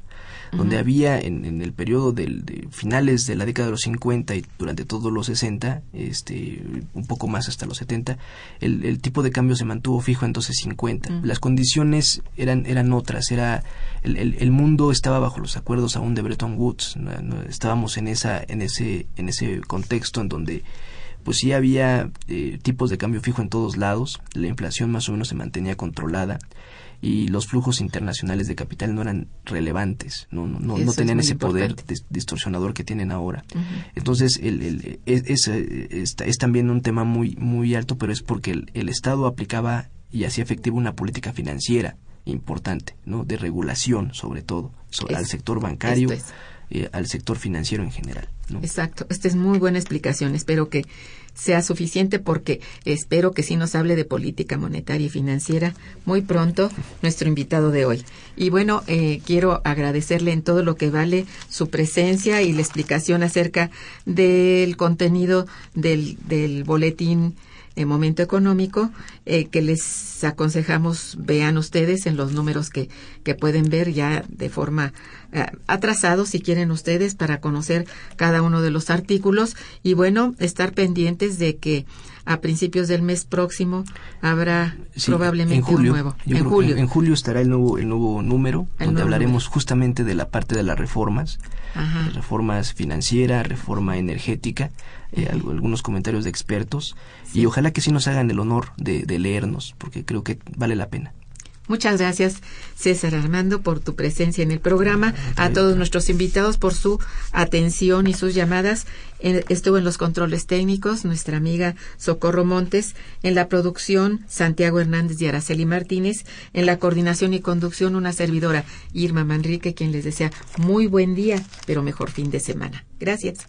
B: donde había en, el periodo del, de finales de la década de los 50 y durante todos los 60, este, un poco más hasta los 70, el, el tipo de cambio se mantuvo fijo en 1250. Las condiciones eran, eran otras, era, el, el, mundo estaba bajo los acuerdos aún de Bretton Woods, estábamos en, esa, en, ese, en ese contexto en donde pues sí había eh, tipos de cambio fijo en todos lados, la inflación más o menos se mantenía controlada y los flujos internacionales de capital no eran relevantes, no, no, no, tenían ese poder distorsionador que tienen ahora. Entonces, el, el, es, es, también un tema muy, muy alto, pero es porque el, Estado aplicaba y hacía efectiva una política financiera importante, ¿no? De regulación, sobre todo, al sector bancario, eh, al sector financiero en general.
A: Exacto, esta es muy buena explicación. Espero que sea suficiente porque espero que sí nos hable de política monetaria y financiera muy pronto nuestro invitado de hoy. Y bueno, eh, quiero agradecerle en todo lo que vale su presencia y la explicación acerca del contenido del, del boletín en momento económico eh, que les aconsejamos vean ustedes en los números que, que pueden ver ya de forma eh, atrasados si quieren ustedes para conocer cada uno de los artículos y bueno estar pendientes de que a principios del mes próximo habrá probablemente
B: un
A: nuevo.
B: En julio. En, julio estará el nuevo, el nuevo número, donde hablaremos justamente de la parte de las reformas, reformas financieras, reforma energética, eh, algunos comentarios de expertos, y ojalá que sí nos hagan el honor de, de leernos, porque creo que vale la pena.
A: Muchas gracias, César Armando, por tu presencia en el programa, a todos nuestros invitados por su atención y sus llamadas. Estuvo en los controles técnicos nuestra amiga Socorro Montes, en la producción Santiago Hernández y Araceli Martínez, en la coordinación y conducción una servidora Irma Manrique, quien les desea muy buen día, pero mejor fin de semana. Gracias.